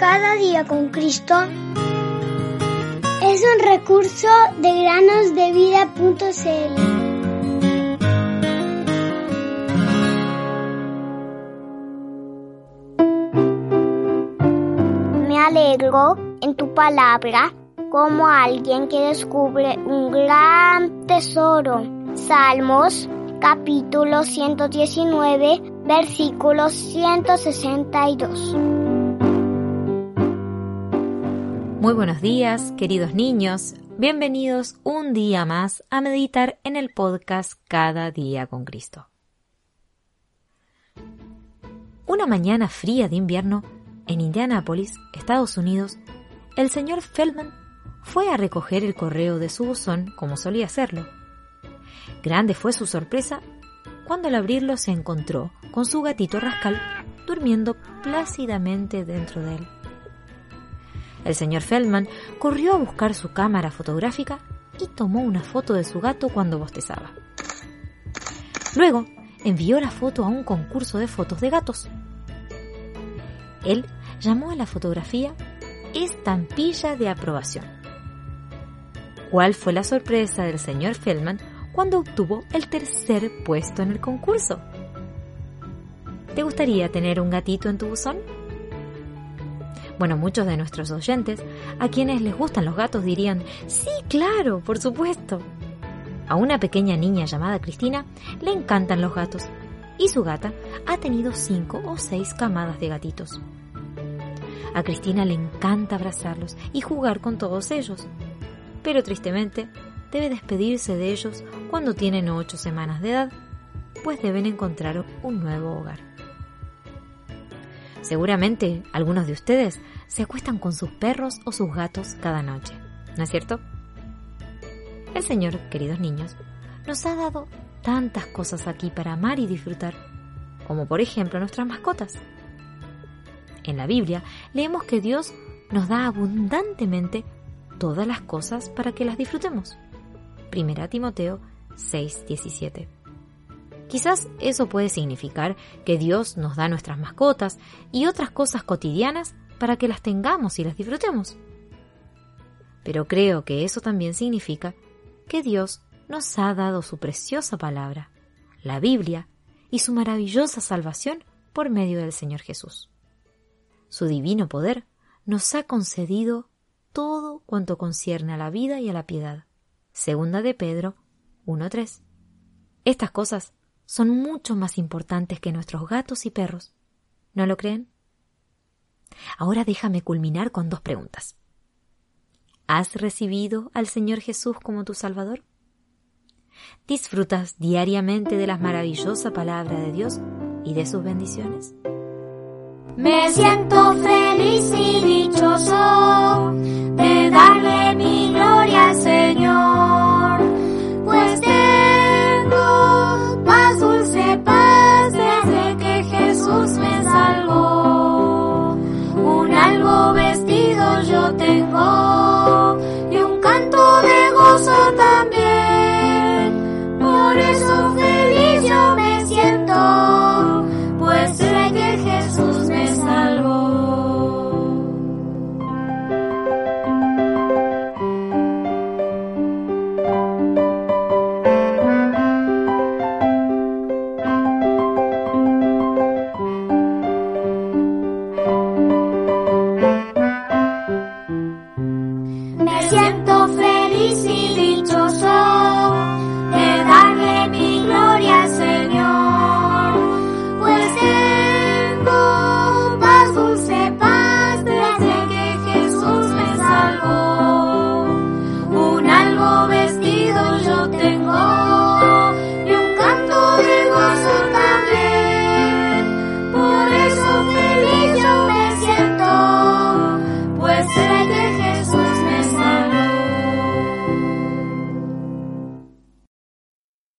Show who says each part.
Speaker 1: Cada día con Cristo es un recurso de granosdevida.cl. Me alegro en tu palabra como alguien que descubre un gran tesoro. Salmos capítulo 119 versículo 162.
Speaker 2: Muy buenos días, queridos niños. Bienvenidos un día más a meditar en el podcast Cada día con Cristo. Una mañana fría de invierno, en Indianápolis, Estados Unidos, el señor Feldman fue a recoger el correo de su buzón como solía hacerlo. Grande fue su sorpresa cuando al abrirlo se encontró con su gatito rascal durmiendo plácidamente dentro de él. El señor Feldman corrió a buscar su cámara fotográfica y tomó una foto de su gato cuando bostezaba. Luego envió la foto a un concurso de fotos de gatos. Él llamó a la fotografía estampilla de aprobación. ¿Cuál fue la sorpresa del señor Feldman cuando obtuvo el tercer puesto en el concurso? ¿Te gustaría tener un gatito en tu buzón? Bueno, muchos de nuestros oyentes, a quienes les gustan los gatos, dirían, sí, claro, por supuesto. A una pequeña niña llamada Cristina le encantan los gatos y su gata ha tenido cinco o seis camadas de gatitos. A Cristina le encanta abrazarlos y jugar con todos ellos, pero tristemente debe despedirse de ellos cuando tienen ocho semanas de edad, pues deben encontrar un nuevo hogar. Seguramente algunos de ustedes se acuestan con sus perros o sus gatos cada noche, ¿no es cierto? El Señor, queridos niños, nos ha dado tantas cosas aquí para amar y disfrutar, como por ejemplo nuestras mascotas. En la Biblia leemos que Dios nos da abundantemente todas las cosas para que las disfrutemos. Primera Timoteo 6:17. Quizás eso puede significar que Dios nos da nuestras mascotas y otras cosas cotidianas para que las tengamos y las disfrutemos. Pero creo que eso también significa que Dios nos ha dado su preciosa palabra, la Biblia, y su maravillosa salvación por medio del Señor Jesús. Su divino poder nos ha concedido todo cuanto concierne a la vida y a la piedad. Segunda de Pedro 1.3. Estas cosas son mucho más importantes que nuestros gatos y perros. ¿No lo creen? Ahora déjame culminar con dos preguntas. ¿Has recibido al Señor Jesús como tu Salvador? ¿Disfrutas diariamente de la maravillosa palabra de Dios y de sus bendiciones?
Speaker 3: Me siento feliz y dichoso de darle mi. siento feliz y dichosa.